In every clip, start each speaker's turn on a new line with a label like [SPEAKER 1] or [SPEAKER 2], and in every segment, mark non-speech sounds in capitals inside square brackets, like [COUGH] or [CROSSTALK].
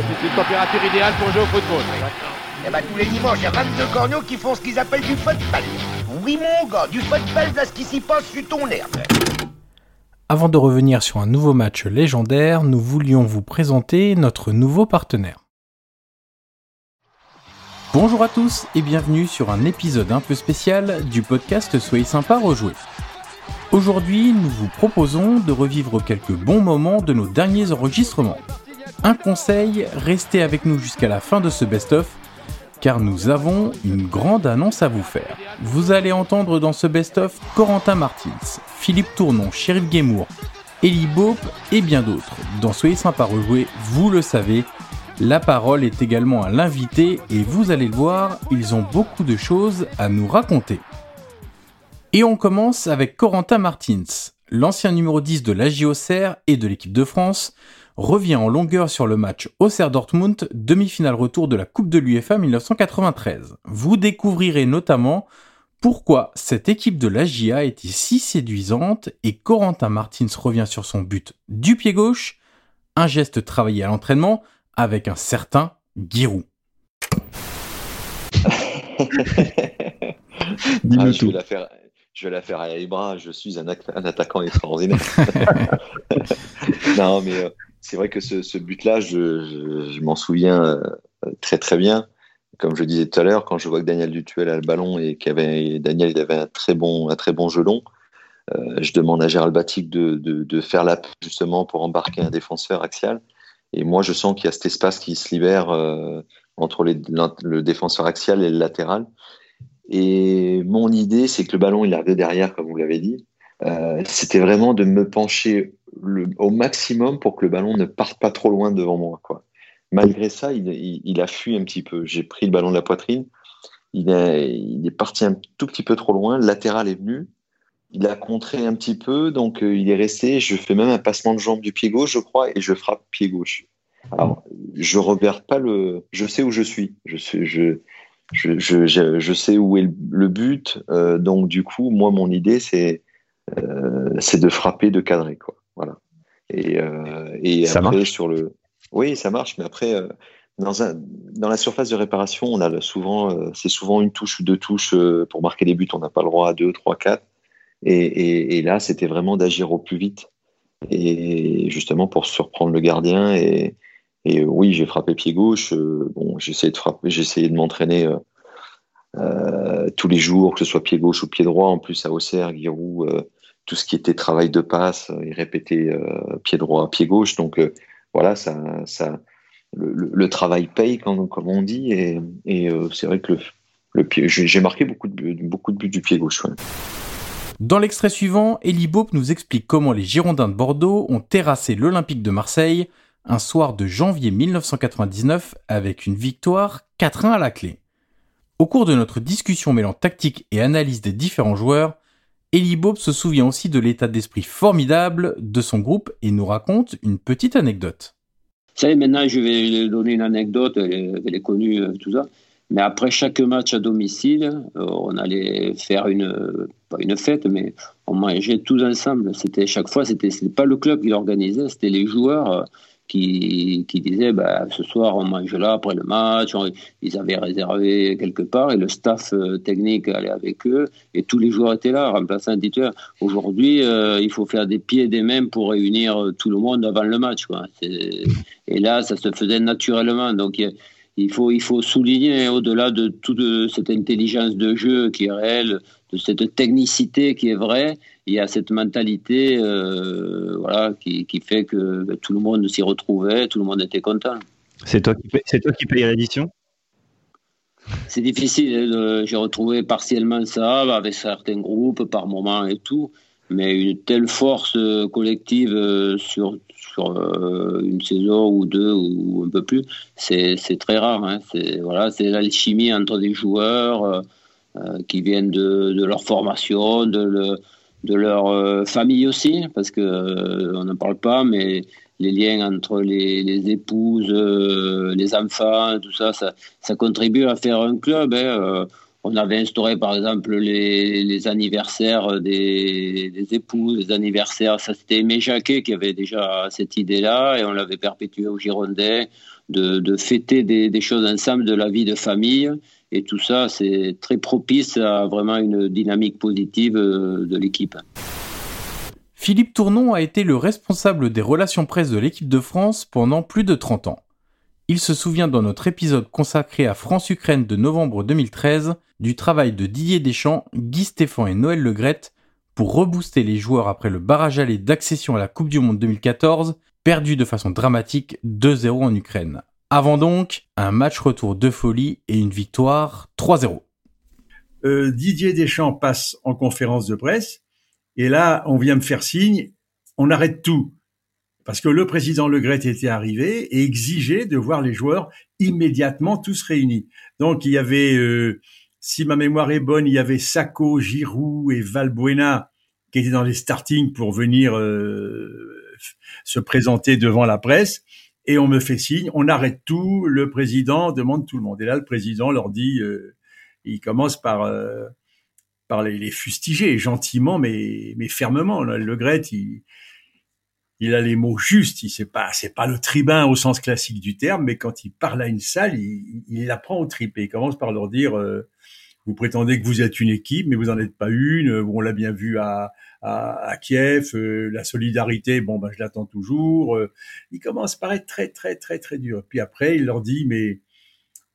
[SPEAKER 1] c'est une température idéale pour jouer au football.
[SPEAKER 2] Eh ben tous les dimanches, il y a 22 corneaux qui font ce qu'ils appellent du football. Oui mon gars, du football, là ce qui s'y passe sur ton herbe.
[SPEAKER 3] Avant de revenir sur un nouveau match légendaire, nous voulions vous présenter notre nouveau partenaire. Bonjour à tous et bienvenue sur un épisode un peu spécial du podcast Soyez sympa rejouer. Aujourd'hui, nous vous proposons de revivre quelques bons moments de nos derniers enregistrements. Un conseil, restez avec nous jusqu'à la fin de ce best-of, car nous avons une grande annonce à vous faire. Vous allez entendre dans ce best-of Corentin Martins, Philippe Tournon, Sheriff Guémour, Elie Bope et bien d'autres. Dans Soyez sympa rejouer, vous le savez, la parole est également à l'invité et vous allez le voir, ils ont beaucoup de choses à nous raconter. Et on commence avec Corentin Martins. L'ancien numéro 10 de l'AJ Auxerre et de l'équipe de France revient en longueur sur le match Auxerre-Dortmund, demi-finale retour de la Coupe de l'UEFA 1993. Vous découvrirez notamment pourquoi cette équipe de l'AJA était si séduisante et Corentin Martins revient sur son but du pied gauche, un geste travaillé à l'entraînement avec un certain Giroud. [LAUGHS]
[SPEAKER 4] Dis-moi tout. La faire, je vais la faire à les bras, je suis un, attaquant extraordinaire. [LAUGHS] [LAUGHS] non, mais euh, c'est vrai que ce, but-là, je, m'en souviens euh, très très bien. Comme je disais tout à l'heure, quand je vois que Daniel Dutuel a le ballon et qu'avait Daniel il avait un très bon, un très bon gelon, euh, je demande à Gérald Batic de, de, faire la justement pour embarquer un défenseur axial. Et moi, je sens qu'il y a cet espace qui se libère entre le défenseur axial et le latéral. Et mon idée, c'est que le ballon, il arrive derrière, comme vous l'avez dit. Euh, c'était vraiment de me pencher au maximum pour que le ballon ne parte pas trop loin devant moi. Quoi. Malgré ça, il, a fui un petit peu. J'ai pris le ballon de la poitrine. Il, il, est parti un tout petit peu trop loin. Le latéral est venu. Il a contré un petit peu, donc euh, il est resté. Je fais même un passement de jambe du pied gauche, je crois, et je frappe pied gauche. Alors, je regarde pas le. Je sais où je suis. Je suis. Je, je, je, je, sais où est le, but. Euh, donc, du coup, moi, mon idée, c'est euh, c'est de frapper, de cadrer. Quoi. Voilà. Et, euh, et ça après, marche. sur le. Oui, ça marche, mais après, euh, dans, un, dans la surface de réparation, on a souvent, euh, c'est souvent une touche ou deux touches pour marquer les buts. On n'a pas le droit à deux, trois, quatre. Et, et, et là, c'était vraiment d'agir au plus vite. Et justement pour surprendre le gardien et, et oui, j'ai frappé pied gauche. Bon, j'ai essayé de frapper, de m'entraîner tous les jours, que ce soit pied gauche ou pied droit. En plus, à Auxerre, Giroud, tout ce qui était travail de passe, il répétait pied droit, pied gauche. Donc voilà, ça, ça, le, travail paye, comme, on dit. Et, et c'est vrai que le, pied, j'ai marqué beaucoup de, beaucoup de buts du pied gauche.
[SPEAKER 3] Dans l'extrait suivant, Elie Bope nous explique comment les Girondins de Bordeaux ont terrassé l'Olympique de Marseille un soir de janvier 1999 avec une victoire 4-1 à la clé. Au cours de notre discussion mêlant tactique et analyse des différents joueurs, Elie Bob se souvient aussi de l'état d'esprit formidable de son groupe et nous raconte une petite anecdote.
[SPEAKER 5] Vous savez, maintenant je vais donner une anecdote, elle est, connue, euh, tout ça. Mais après chaque match à domicile, euh, on allait faire une, pas une fête, mais on mangeait tous ensemble. C'était chaque fois, c'était pas le club qui l'organisait, c'était les joueurs euh, qui, qui disaient bah, ce soir on mange là après le match. ils avaient réservé quelque part et le staff euh, technique allait avec eux et tous les joueurs étaient là, remplaçant titulaire. Aujourd'hui, euh, il faut faire des pieds et des mains pour réunir euh, tout le monde avant le match. Et là, ça se faisait naturellement. Donc il faut, il faut souligner au-delà de toute cette intelligence de jeu qui est réelle, de cette technicité qui est vraie, il y a cette mentalité euh, voilà, qui, qui, fait que ben, tout le monde s'y retrouvait, tout le monde était content.
[SPEAKER 6] C'est toi qui paye, c'est toi qui
[SPEAKER 5] C'est difficile, hein, j'ai retrouvé partiellement ça avec certains groupes par moment et tout, mais une telle force euh, collective euh, sur, sur une saison ou deux ou un peu plus, c'est, c'est très rare. Hein. C'est, voilà, c'est l'alchimie entre des joueurs qui viennent de, de, leur formation, de, le, de leur euh, famille aussi, parce que euh, on n'en parle pas, mais les liens entre les, les épouses, euh, les enfants, tout ça, ça, ça, contribue à faire un club. Hein, on avait instauré par exemple les, anniversaires des, époux, les anniversaires. Ça, c'était Aimé Jacquet qui avait déjà cette idée-là et on l'avait perpétué au Girondin de, fêter des, choses ensemble de la vie de famille. Et tout ça, c'est très propice à vraiment une dynamique positive euh, de l'équipe.
[SPEAKER 3] Philippe Tournon a été le responsable des relations presse de l'équipe de France pendant plus de 30 ans. Il se souvient dans notre épisode consacré à France-Ukraine de novembre 2013 du travail de Didier Deschamps, Guy Stéphane et Noël Legrette pour rebooster les joueurs après le barrage aller d'accession à la Coupe du Monde 2014, perdu de façon dramatique 2-0 en Ukraine. Avant donc, un match retour de folie et une victoire 3-0.
[SPEAKER 7] Euh, Didier Deschamps passe en conférence de presse et là, on vient me faire signe, on arrête tout parce que le président Le Gret était arrivé et exigeait de voir les joueurs immédiatement tous réunis. Donc il y avait, euh, si ma mémoire est bonne, il y avait Sacco, Giroud et Valbuena qui étaient dans les starting pour venir euh, se présenter devant la presse. Et on me fait signe, on arrête tout, le président demande tout le monde. Et là, le président leur dit, euh, il commence par par les, fustiger gentiment mais fermement. Le Gret, il, a les mots justes. Il c'est pas c'est pas le tribun au sens classique du terme, mais quand il parle à une salle, il, il la au trip et il commence par leur dire euh, vous prétendez que vous êtes une équipe, mais vous n'en êtes pas une. On l'a bien vu à, à, Kiev. Euh, la solidarité, bon, ben, je l'attends toujours. Euh, il commence par être très, très, très, très dur. Puis après, il leur dit, mais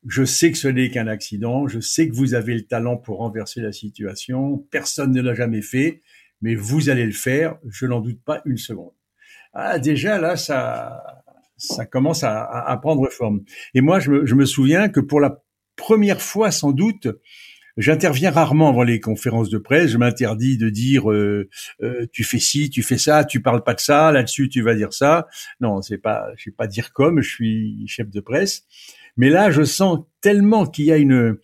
[SPEAKER 7] je sais que ce n'est qu'un accident. Je sais que vous avez le talent pour renverser la situation. Personne ne l'a jamais fait, mais vous allez le faire. Je n'en doute pas une seconde ah, déjà là, ça, ça commence à, à, prendre forme. Et moi, je me, je me, souviens que pour la première fois, sans doute, j'interviens rarement avant les conférences de presse. Je m'interdis de dire euh, euh, tu fais ci, tu fais ça, tu parles pas de ça, là-dessus tu vas dire ça. Non, c'est pas, je vais pas dire comme, je suis chef de presse. Mais là, je sens tellement qu'il y a une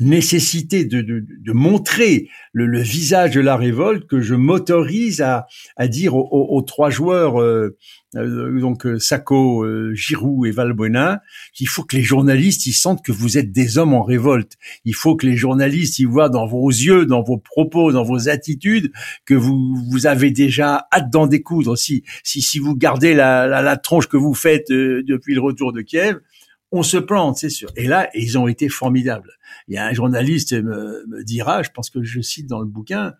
[SPEAKER 7] nécessité de, de, de montrer le, le, visage de la révolte que je m'autorise à, à dire aux, aux, trois joueurs euh, euh donc euh, Sacco, euh, Giroud et Valbuena qu'il faut que les journalistes ils sentent que vous êtes des hommes en révolte. Il faut que les journalistes ils voient dans vos yeux, dans vos propos, dans vos attitudes que vous vous avez déjà hâte d'en découdre. Si si si vous gardez la, la, la tronche que vous faites depuis le retour de Kiev, on se plante, c'est sûr. Et là, ils ont été formidables. Il y a un journaliste me, me, dira, je pense que je cite dans le bouquin,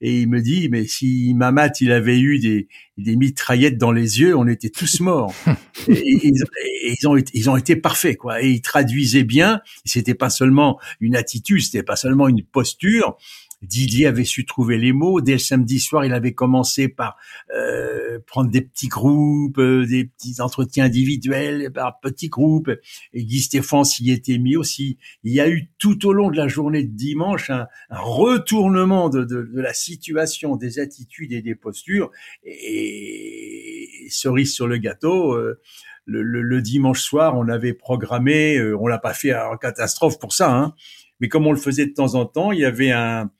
[SPEAKER 7] et il me dit, mais si Mamat il avait eu des, des mitraillettes dans les yeux, on était tous morts. [LAUGHS] et, ils, ils, ont été, ils ont été parfaits, quoi. Et ils traduisaient bien. C'était pas seulement une attitude, c'était pas seulement une posture, Didier avait su trouver les mots. Dès le samedi soir, il avait commencé par euh, prendre des petits groupes, euh, des petits entretiens individuels par petits groupes. Et Guy Stéphane s'y était mis aussi. Il y a eu tout au long de la journée de dimanche un, retournement de, la situation, des attitudes et des postures. Et, cerise sur le gâteau. Euh, le, dimanche soir, on avait programmé, on l'a pas fait en catastrophe pour ça, hein, mais comme on le faisait de temps en temps, il y avait un,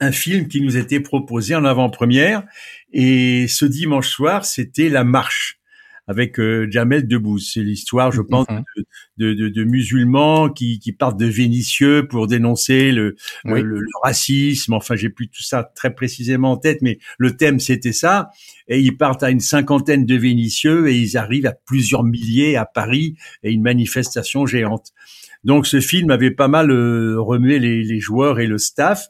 [SPEAKER 7] un film qui nous était proposé en avant-première. Et ce dimanche soir, c'était La Marche avec euh, Jamel Debbouze. C'est l'histoire, je pense, mhm. de, de, de, musulmans qui, qui, partent de Vénitieux pour dénoncer le, le, racisme. Enfin, j'ai plus tout ça très précisément en tête, mais le thème c'était ça. Et ils partent à une cinquantaine de Vénitieux et ils arrivent à plusieurs milliers à Paris et une manifestation géante. Donc, ce film avait pas mal euh, remué les, les joueurs et le staff.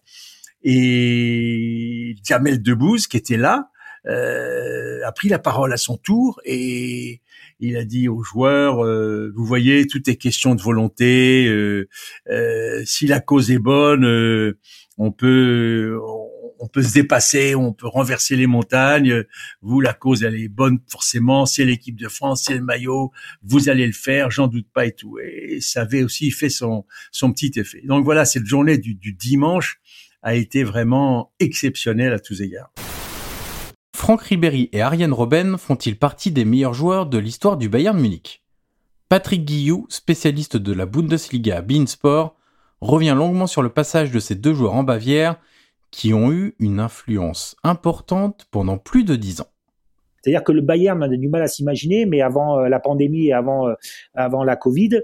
[SPEAKER 7] Et Jamel Debbouze, qui était là, euh, a pris la parole à son tour et il a dit aux joueurs euh, vous voyez tout est question de volonté. Euh, euh si la cause est bonne euh, on peut on peut se dépasser on peut renverser les montagnes. Vous la cause elle est bonne forcément. C'est l'équipe de France c'est le maillot. Vous allez le faire j'en doute pas et tout et ça avait aussi fait son son petit effet. Donc voilà cette journée du, du dimanche a été vraiment exceptionnel à tous égards.
[SPEAKER 3] Franck Ribéry et Ariane Robben font-ils partie des meilleurs joueurs de l'histoire du Bayern Munich? Patrick Guillou, spécialiste de la Bundesliga à Beansport, revient longuement sur le passage de ces deux joueurs en Bavière qui ont eu une influence importante pendant plus de dix ans.
[SPEAKER 8] C'est-à-dire que le Bayern, on a du mal à s'imaginer, mais avant la pandémie et avant avant la Covid,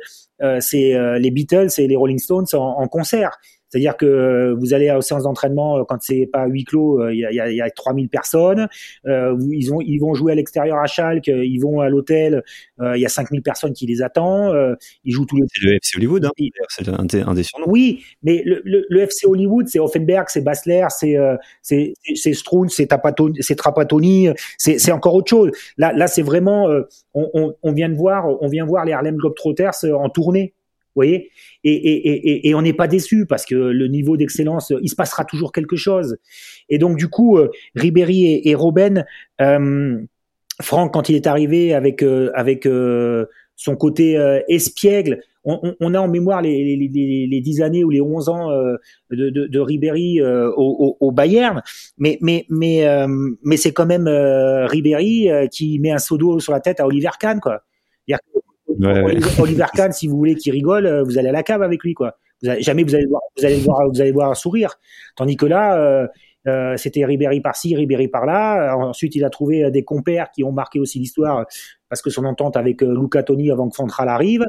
[SPEAKER 8] c'est les Beatles et les Rolling Stones en concert. C'est-à-dire que vous allez aux séances d'entraînement euh, quand c'est pas huis clos, euh, il y, a, y, y a 3000 personnes. Euh, ils, ont, ils vont jouer à l'extérieur à Schalke, ils vont à l'hôtel, il y a 5000 personnes qui les attendent. ils jouent tous les.
[SPEAKER 6] C'est le FC Hollywood, hein, c'est un, un, des surnoms.
[SPEAKER 8] Oui, mais le, le, le FC Hollywood, c'est Offenberg, c'est Basler, c'est c'est c'est Stroun, c'est Trapattoni, c'est encore autre chose. Là, là, c'est vraiment, on, on, on, vient de voir, on vient voir les Harlem Globetrotters en tournée voyez et, et, et, on n'est pas déçu parce que le niveau d'excellence, il se passera toujours quelque chose. Et donc du coup, euh, Ribéry et, Robben, euh, Franck quand il est arrivé avec euh, avec son côté espiègle, on, a en mémoire les, les, les, les, 10 années ou les 11 ans de, de, Ribéry au, au, Bayern, mais mais mais mais c'est quand même Ribéry qui met un seau d'eau sur la tête à Oliver Kahn quoi. Oliver Kahn, si vous voulez qu'il rigole, euh, vous allez à la cave avec lui, quoi. Vous jamais vous allez voir, vous allez voir, vous allez voir un sourire. Tandis que là, euh, euh, c'était Ribéry par-ci, Ribéry par-là. Ensuite, il a trouvé des compères qui ont marqué aussi l'histoire parce que son entente avec Luca Toni avant que Fantral arrive.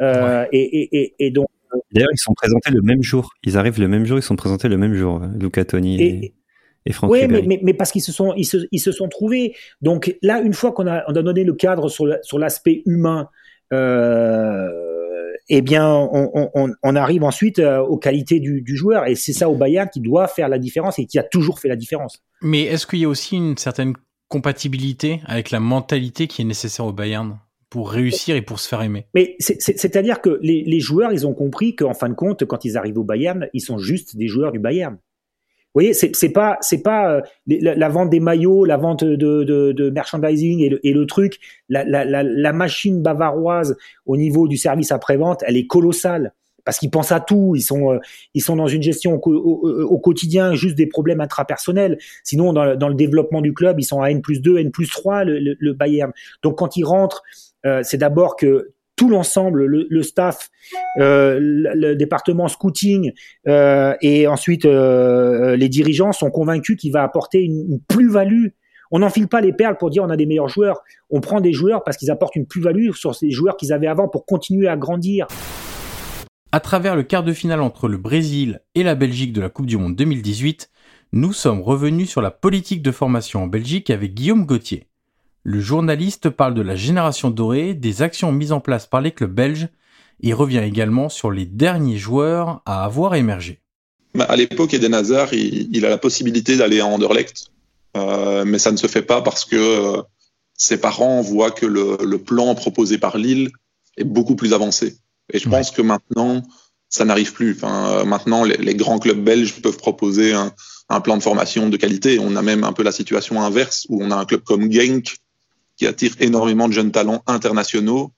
[SPEAKER 8] et, et, et, donc.
[SPEAKER 6] D'ailleurs, ils sont présentés le même jour. Ils arrivent le même jour, ils sont présentés le même jour, Luca Toni et, et Franck
[SPEAKER 8] Oui, mais, mais, mais, parce qu'ils se sont, ils se, ils se sont trouvés. Donc là, une fois qu'on a, on a donné le cadre sur l'aspect humain, euh, eh bien, on, on, on, arrive ensuite euh, aux qualités du, du joueur. Et c'est ça au Bayern qui doit faire la différence et qui a toujours fait la différence.
[SPEAKER 3] Mais est-ce qu'il y a aussi une certaine compatibilité avec la mentalité qui est nécessaire au Bayern pour réussir et pour se faire aimer?
[SPEAKER 8] Mais c'est-à-dire que les, les, joueurs, ils ont compris qu'en fin de compte, quand ils arrivent au Bayern, ils sont juste des joueurs du Bayern. Vous voyez, c'est, c'est pas, c'est pas euh, la, vente des maillots, la vente de, de, de merchandising et le, et le truc. La, la, la, machine bavaroise au niveau du service après-vente, elle est colossale parce qu'ils pensent à tout. Ils sont, euh, ils sont dans une gestion au, au, quotidien, juste des problèmes intrapersonnels. Sinon, dans, dans, le développement du club, ils sont à N plus 2, N plus 3, le, le, Bayern. Donc, quand ils rentrent, euh, c'est d'abord que tout l'ensemble, le, staff, euh, le, département scouting euh, et ensuite euh, les dirigeants sont convaincus qu'il va apporter une, plus-value. On n'enfile pas les perles pour dire on a des meilleurs joueurs. On prend des joueurs parce qu'ils apportent une plus-value sur ces joueurs qu'ils avaient avant pour continuer à grandir.
[SPEAKER 3] À travers le quart de finale entre le Brésil et la Belgique de la Coupe du Monde 2018, nous sommes revenus sur la politique de formation en Belgique avec Guillaume Gauthier. Le journaliste parle de la génération dorée, des actions mises en place par les clubs belges et revient également sur les derniers joueurs à avoir émergé.
[SPEAKER 9] Bah, à l'époque, Eden Hazard, il, a la possibilité d'aller à Anderlecht, euh, mais ça ne se fait pas parce que euh, ses parents voient que le, plan proposé par Lille est beaucoup plus avancé. Et je pense que maintenant, ça n'arrive plus. Enfin, euh, maintenant, les, grands clubs belges peuvent proposer un, un, plan de formation de qualité. On a même un peu la situation inverse où on a un club comme Genk qui attire énormément de jeunes talents internationaux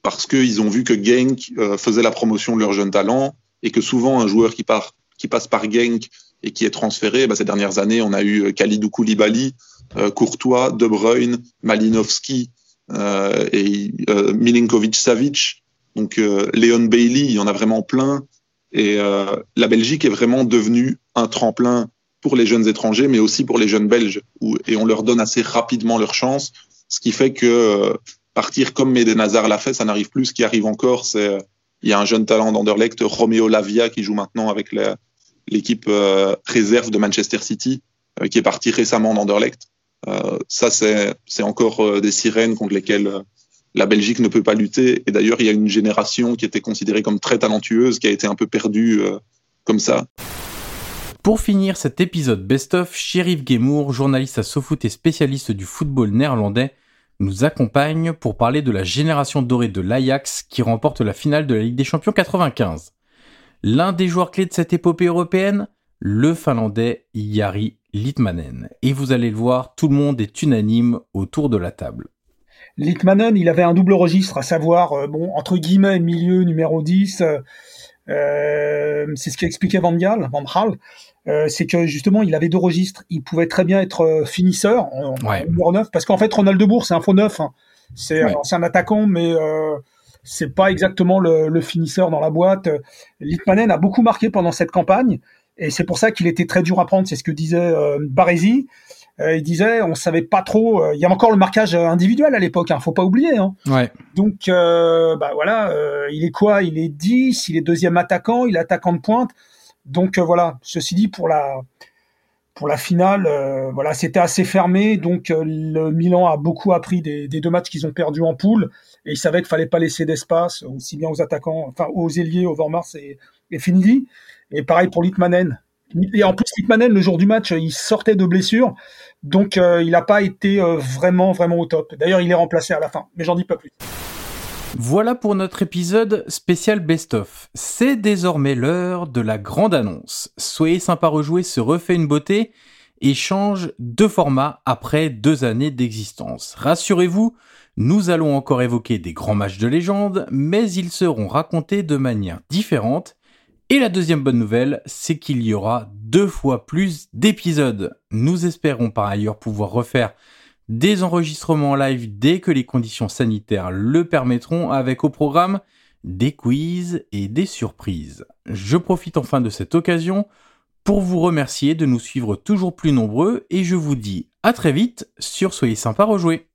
[SPEAKER 9] parce qu'ils ont vu que Genk euh, faisait la promotion de leurs jeunes talents et que souvent un joueur qui, passe par Genk et qui est transféré, bah, ces dernières années, on a eu euh, Khalidou Koulibaly, euh, Courtois, De Bruyne, Malinowski euh, et euh, Milinkovic-Savic. Donc Léon Bailey, il y en a vraiment plein. Et la Belgique est vraiment devenue un tremplin pour les jeunes étrangers, mais aussi pour les jeunes Belges. Et on leur donne assez rapidement leur chance ce qui fait que euh, partir comme Hazard l'a fait, ça n'arrive plus. Ce qui arrive encore, c'est euh, il y a un jeune talent d'Anderlecht, Romeo Lavia, qui joue maintenant avec l'équipe euh, réserve de Manchester City, qui est parti récemment d'Anderlecht. ça, c'est encore des sirènes contre lesquelles la Belgique ne peut pas lutter. Et d'ailleurs, il y a une génération qui était considérée comme très talentueuse, qui a été un peu perdue comme ça.
[SPEAKER 3] Pour finir cet épisode best-of, Sheriff Gemour, journaliste à SoFoot et spécialiste du football néerlandais, nous accompagne pour parler de la génération dorée de l'Ajax qui remporte la finale de la Ligue des Champions 95. L'un des joueurs clés de cette épopée européenne, le Finlandais Yari Litmanen. Et vous allez le voir, tout le monde est unanime autour de la table.
[SPEAKER 10] Litmanen, il avait un double registre, à savoir, euh, bon, entre guillemets, milieu numéro 10, euh, euh, c'est ce qu'expliquait Van Gaal, Van Gaal, euh, c'est que justement il avait deux registres. Il pouvait très bien être euh, finisseur en, 9, parce qu'en fait Ronald de Bourg c'est un faux neuf. Hein. C'est un attaquant, mais euh, c'est pas exactement le, le, finisseur dans la boîte. Litmanen a beaucoup marqué pendant cette campagne, et c'est pour ça qu'il était très dur à prendre. C'est ce que disait euh, Baresi. il disait, on savait pas trop. il y a encore le marquage individuel à l'époque, hein, faut pas oublier. Hein.
[SPEAKER 3] Ouais.
[SPEAKER 10] Donc, bah voilà, il est quoi? Il est 10, il est deuxième attaquant, il est attaquant de pointe. Donc voilà. Ceci dit, pour la pour la finale, voilà, c'était assez fermé. Donc le Milan a beaucoup appris des, deux matchs qu'ils ont perdus en poule, et ils savaient qu'il fallait pas laisser d'espace aussi bien aux attaquants, enfin aux ailiers, Overmars et, et Finidi. Et pareil pour Litmanen. Et en plus, Litmanen, le jour du match, il sortait de blessure. Donc, euh, il n'a pas été euh, vraiment, vraiment au top. D'ailleurs, il est remplacé à la fin. Mais j'en dis pas plus.
[SPEAKER 3] Voilà pour notre épisode spécial best-of. C'est désormais l'heure de la grande annonce. Soyez sympa rejouer se refait une beauté et change de format après deux années d'existence. Rassurez-vous, nous allons encore évoquer des grands matchs de légende, mais ils seront racontés de manière différente et la deuxième bonne nouvelle, c'est qu'il y aura deux fois plus d'épisodes. Nous espérons par ailleurs pouvoir refaire des enregistrements live dès que les conditions sanitaires le permettront avec au programme des quiz et des surprises. Je profite enfin de cette occasion pour vous remercier de nous suivre toujours plus nombreux et je vous dis à très vite sur Soyez sympa rejouer.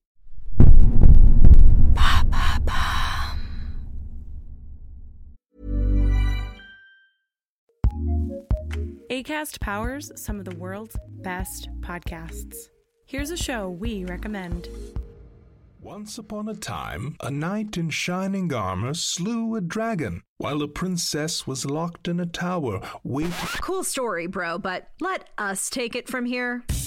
[SPEAKER 11] Here's a show we recommend.
[SPEAKER 12] Once upon a time, a knight in shining armor slew a dragon while a princess was locked in a tower waiting.
[SPEAKER 13] Cool story, bro, but let us take it from here.